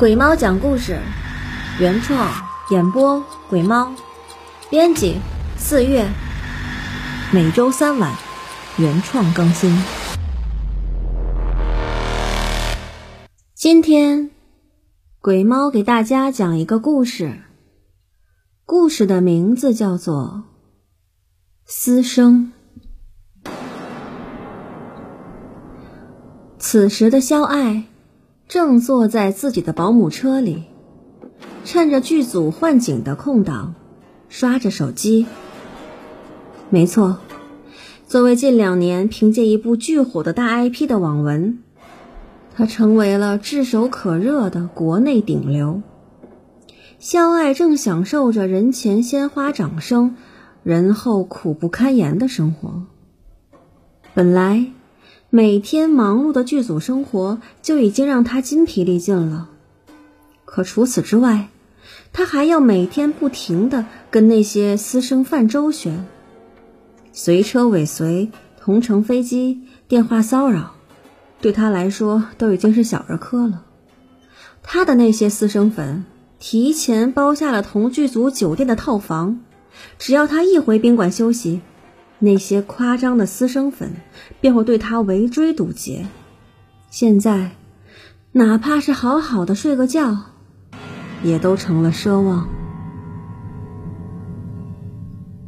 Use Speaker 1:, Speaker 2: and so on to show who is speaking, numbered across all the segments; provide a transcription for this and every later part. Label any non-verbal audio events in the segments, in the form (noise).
Speaker 1: 鬼猫讲故事，原创演播鬼猫，编辑四月，每周三晚原创更新。今天鬼猫给大家讲一个故事，故事的名字叫做《私生》。此时的肖爱。正坐在自己的保姆车里，趁着剧组换景的空档，刷着手机。没错，作为近两年凭借一部巨火的大 IP 的网文，他成为了炙手可热的国内顶流。肖爱正享受着人前鲜花掌声，人后苦不堪言的生活。本来。每天忙碌的剧组生活就已经让他筋疲力尽了，可除此之外，他还要每天不停的跟那些私生饭周旋，随车尾随、同乘飞机、电话骚扰，对他来说都已经是小儿科了。他的那些私生粉提前包下了同剧组酒店的套房，只要他一回宾馆休息。那些夸张的私生粉便会对他围追堵截，现在哪怕是好好的睡个觉，也都成了奢望。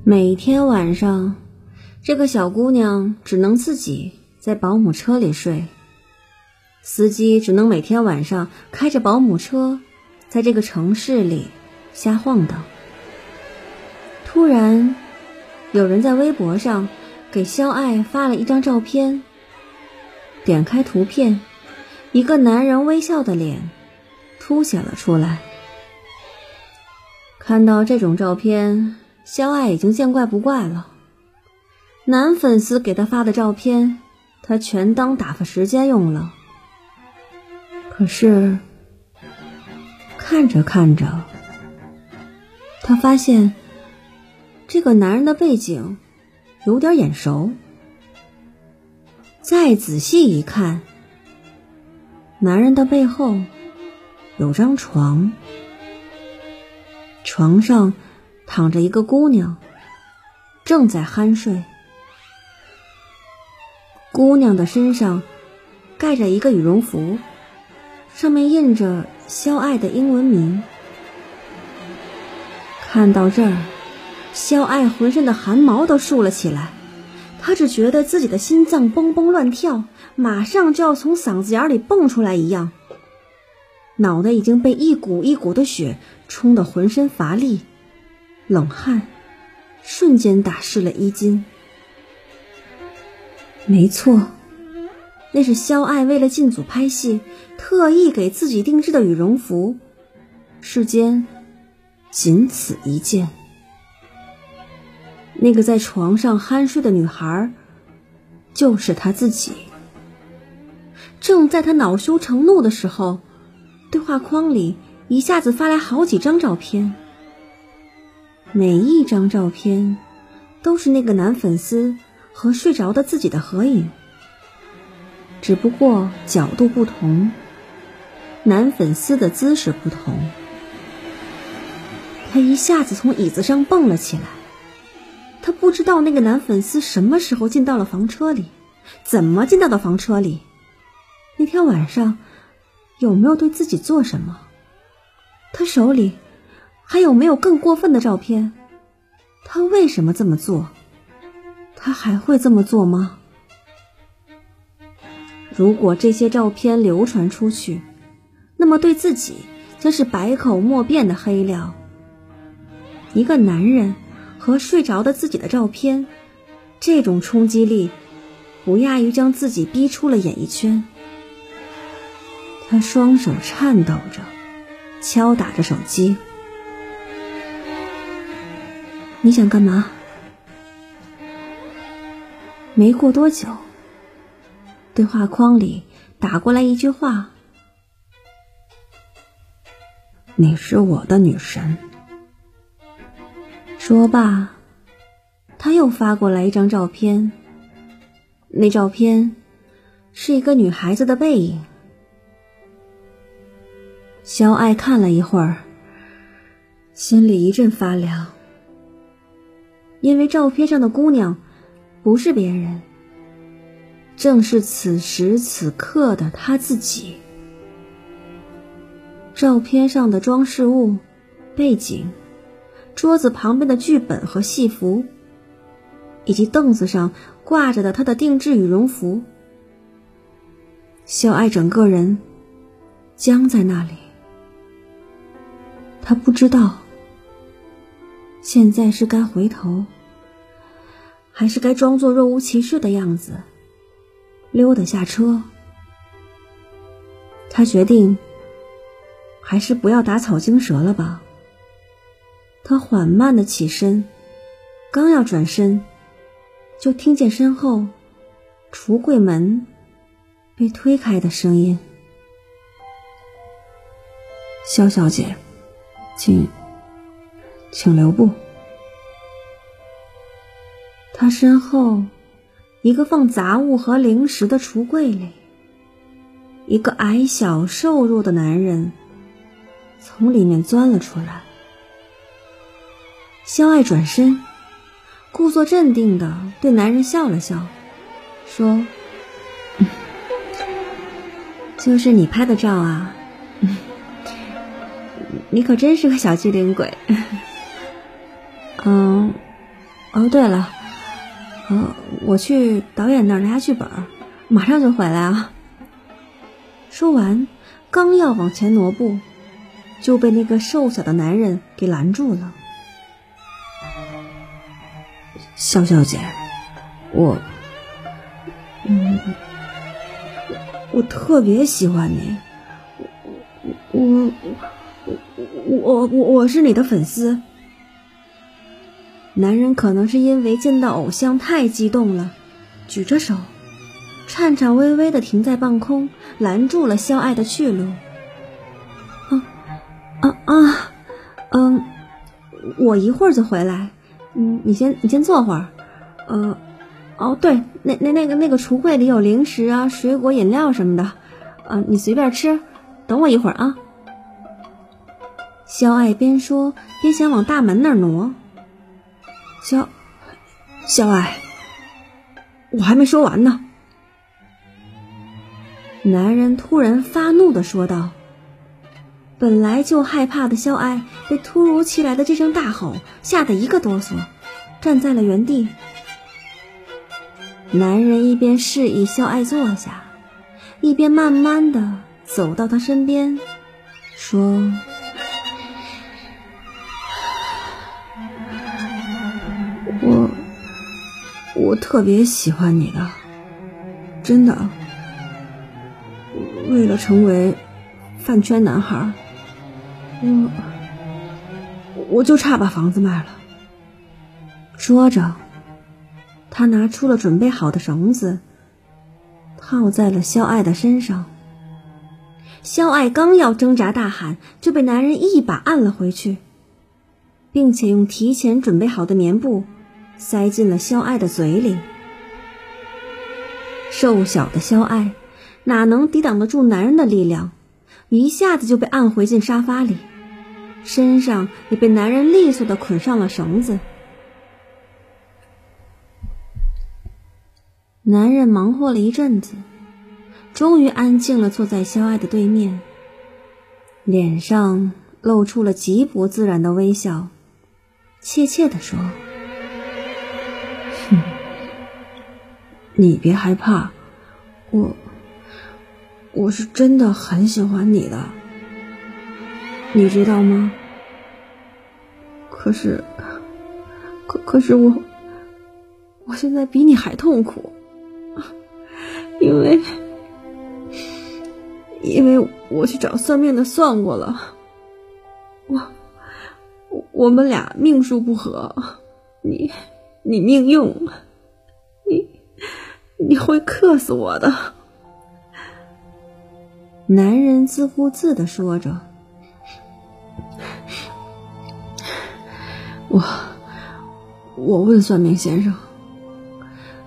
Speaker 1: 每天晚上，这个小姑娘只能自己在保姆车里睡，司机只能每天晚上开着保姆车在这个城市里瞎晃荡。突然。有人在微博上给肖爱发了一张照片，点开图片，一个男人微笑的脸凸显了出来。看到这种照片，肖爱已经见怪不怪了。男粉丝给他发的照片，他全当打发时间用了。可是看着看着，他发现。这个男人的背景有点眼熟，再仔细一看，男人的背后有张床，床上躺着一个姑娘，正在酣睡。姑娘的身上盖着一个羽绒服，上面印着肖爱的英文名。看到这儿。肖爱浑身的汗毛都竖了起来，他只觉得自己的心脏蹦蹦乱跳，马上就要从嗓子眼里蹦出来一样。脑袋已经被一股一股的血冲得浑身乏力，冷汗瞬间打湿了衣襟。没错，那是肖爱为了进组拍戏，特意给自己定制的羽绒服，世间仅此一件。那个在床上酣睡的女孩，就是他自己。正在他恼羞成怒的时候，对话框里一下子发来好几张照片。每一张照片都是那个男粉丝和睡着的自己的合影，只不过角度不同，男粉丝的姿势不同。他一下子从椅子上蹦了起来。他不知道那个男粉丝什么时候进到了房车里，怎么进到的房车里？那天晚上有没有对自己做什么？他手里还有没有更过分的照片？他为什么这么做？他还会这么做吗？如果这些照片流传出去，那么对自己将是百口莫辩的黑料。一个男人。和睡着的自己的照片，这种冲击力不亚于将自己逼出了演艺圈。他双手颤抖着，敲打着手机。你想干嘛？没过多久，对话框里打过来一句话：“你是我的女神。”说罢，他又发过来一张照片。那照片是一个女孩子的背影。肖爱看了一会儿，心里一阵发凉，因为照片上的姑娘不是别人，正是此时此刻的他自己。照片上的装饰物、背景、桌子旁边的剧本和戏服，以及凳子上挂着的他的定制羽绒服，小爱整个人僵在那里。他不知道，现在是该回头，还是该装作若无其事的样子，溜达下车。他决定。还是不要打草惊蛇了吧。他缓慢的起身，刚要转身，就听见身后橱柜门被推开的声音：“肖小姐，请，请留步。”他身后一个放杂物和零食的橱柜里，一个矮小瘦弱的男人。从里面钻了出来，肖爱转身，故作镇定的对男人笑了笑，说：“ (laughs) 就是你拍的照啊，(laughs) 你可真是个小机灵鬼。”嗯，哦，对了，呃，我去导演那儿拿剧本，马上就回来啊。说完，刚要往前挪步。就被那个瘦小的男人给拦住了。肖小姐，我，嗯，我特别喜欢你，我，我，我，我，我是你的粉丝。男人可能是因为见到偶像太激动了，举着手，颤颤巍巍的停在半空，拦住了肖爱的去路。啊啊，嗯，我一会儿就回来。嗯，你先你先坐会儿。呃，哦，对，那那那个那个橱柜里有零食啊、水果、饮料什么的，啊，你随便吃。等我一会儿啊。肖爱边说边想往大门那儿挪。肖，肖爱，我还没说完呢。男人突然发怒的说道。本来就害怕的肖爱被突如其来的这声大吼吓得一个哆嗦，站在了原地。男人一边示意肖爱坐下，一边慢慢的走到他身边，说：“我，我特别喜欢你的，真的。为了成为饭圈男孩。”我我就差把房子卖了。说着，他拿出了准备好的绳子，套在了肖爱的身上。肖爱刚要挣扎大喊，就被男人一把按了回去，并且用提前准备好的棉布塞进了肖爱的嘴里。瘦小的肖爱哪能抵挡得住男人的力量，一下子就被按回进沙发里。身上也被男人利索的捆上了绳子。男人忙活了一阵子，终于安静了，坐在肖爱的对面，脸上露出了极不自然的微笑，怯怯的说：“哼，你别害怕，我我是真的很喜欢你的。”你知道吗？可是，可可是我，我现在比你还痛苦，因为，因为我去找算命的算过了，我，我们俩命数不合，你，你命硬，你，你会克死我的。男人自顾自的说着。我我问算命先生，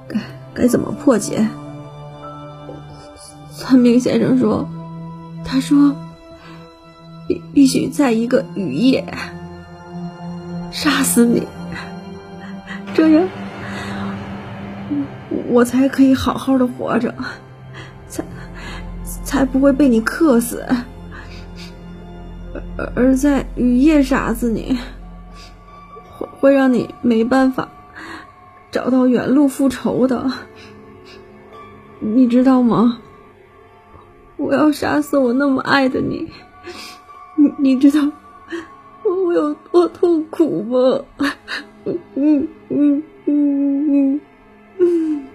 Speaker 1: 该该怎么破解？算命先生说，他说
Speaker 2: 必必须在一个雨夜杀死你，这样我才可以好好的活着，才才不会被你克死。而在雨夜杀死你，会让你没办法找到原路复仇的，你知道吗？我要杀死我那么爱的你，你你知道我有多痛苦吗？嗯嗯嗯
Speaker 1: 嗯。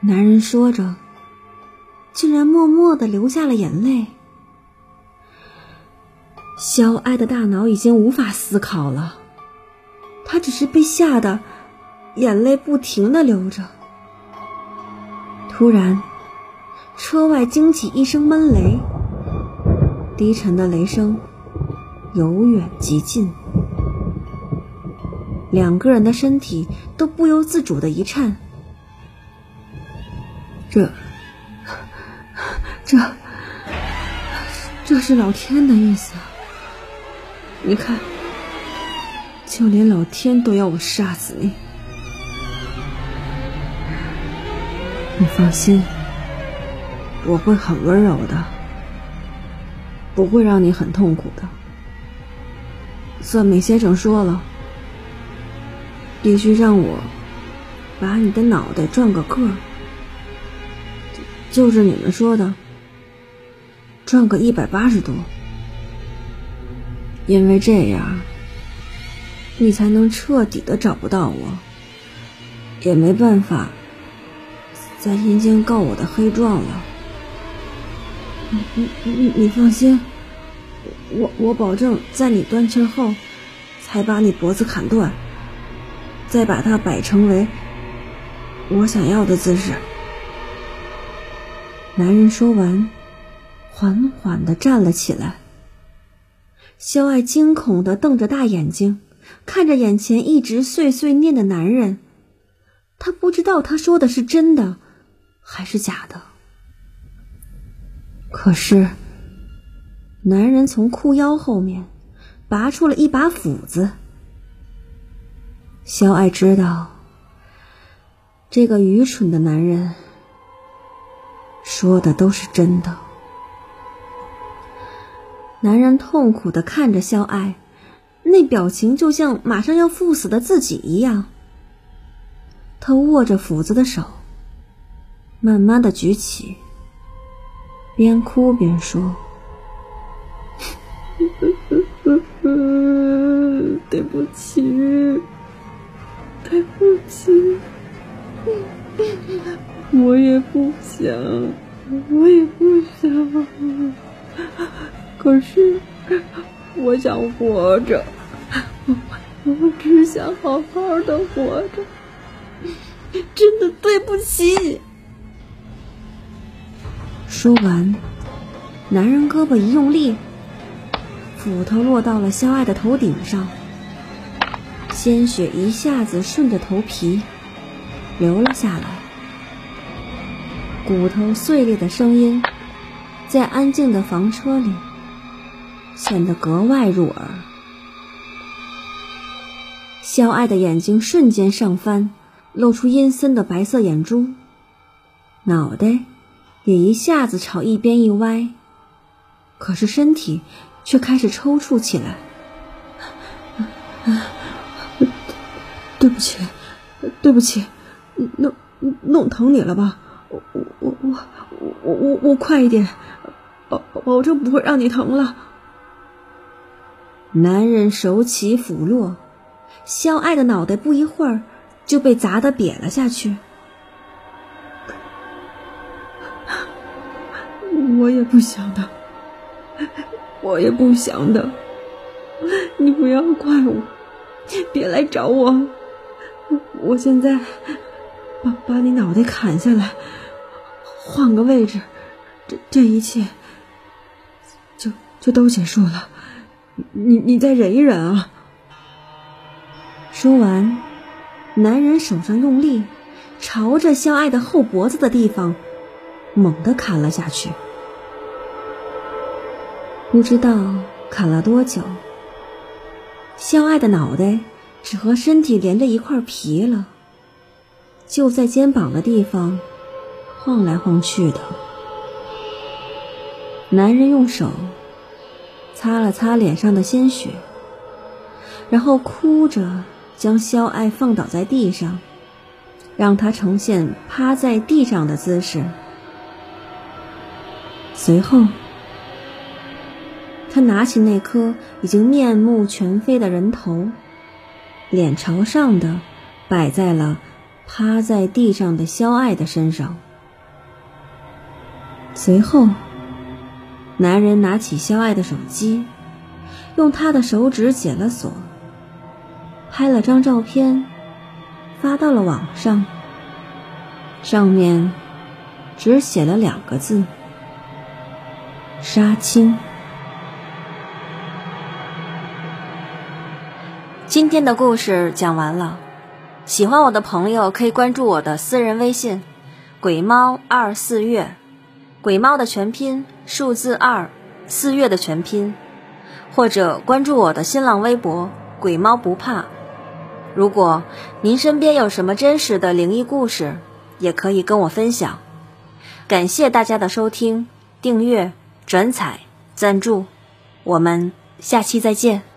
Speaker 1: 男人说着，竟然默默的流下了眼泪。小爱的大脑已经无法思考了，他只是被吓得眼泪不停的流着。突然。车外惊起一声闷雷，低沉的雷声由远及近，两个人的身体都不由自主的一颤。这、这、这是老天的意思。你看，就连老天都要我杀死你。你放心。我会很温柔的，不会让你很痛苦的。算命先生说了，必须让我把你的脑袋转个个儿，就是你们说的转个一百八十度，因为这样你才能彻底的找不到我，也没办法在阴间告我的黑状了。你你你你放心，我我保证在你断气后，才把你脖子砍断，再把它摆成为我想要的姿势。男人说完，缓缓的站了起来。肖爱惊恐的瞪着大眼睛，看着眼前一直碎碎念的男人，他不知道他说的是真的，还是假的。可是，男人从裤腰后面拔出了一把斧子。肖爱知道，这个愚蠢的男人说的都是真的。男人痛苦的看着肖爱，那表情就像马上要赴死的自己一样。他握着斧子的手，慢慢的举起。边哭边说：“
Speaker 2: 对不起，对不起，我也不想，我也不想，可是我想活着，我 (laughs) 我只想好好的活着，真的对不起。”
Speaker 1: 说完，男人胳膊一用力，斧头落到了肖爱的头顶上，鲜血一下子顺着头皮流了下来，骨头碎裂的声音在安静的房车里显得格外入耳。肖爱的眼睛瞬间上翻，露出阴森的白色眼珠，脑袋。也一下子朝一边一歪，可是身体却开始抽搐起来。对不起，对不起，弄弄疼你了吧？我我我我我我快一点，保保证不会让你疼了。男人手起斧落，肖爱的脑袋不一会儿就被砸得瘪了下去。我也不想的，我也不想的，你不要怪我，别来找我，我现在把把你脑袋砍下来，换个位置，这这一切就就都结束了，你你再忍一忍啊！说完，男人手上用力，朝着肖爱的后脖子的地方猛地砍了下去。不知道砍了多久，肖爱的脑袋只和身体连着一块皮了，就在肩膀的地方晃来晃去的。男人用手擦了擦脸上的鲜血，然后哭着将肖爱放倒在地上，让她呈现趴在地上的姿势。随后。他拿起那颗已经面目全非的人头，脸朝上的摆在了趴在地上的肖爱的身上。随后，男人拿起肖爱的手机，用他的手指解了锁，拍了张照片，发到了网上。上面只写了两个字：杀青。今天的故事讲完了，喜欢我的朋友可以关注我的私人微信“鬼猫二四月”，鬼猫的全拼数字二，四月的全拼，或者关注我的新浪微博“鬼猫不怕”。如果您身边有什么真实的灵异故事，也可以跟我分享。感谢大家的收听、订阅、转采、赞助，我们下期再见。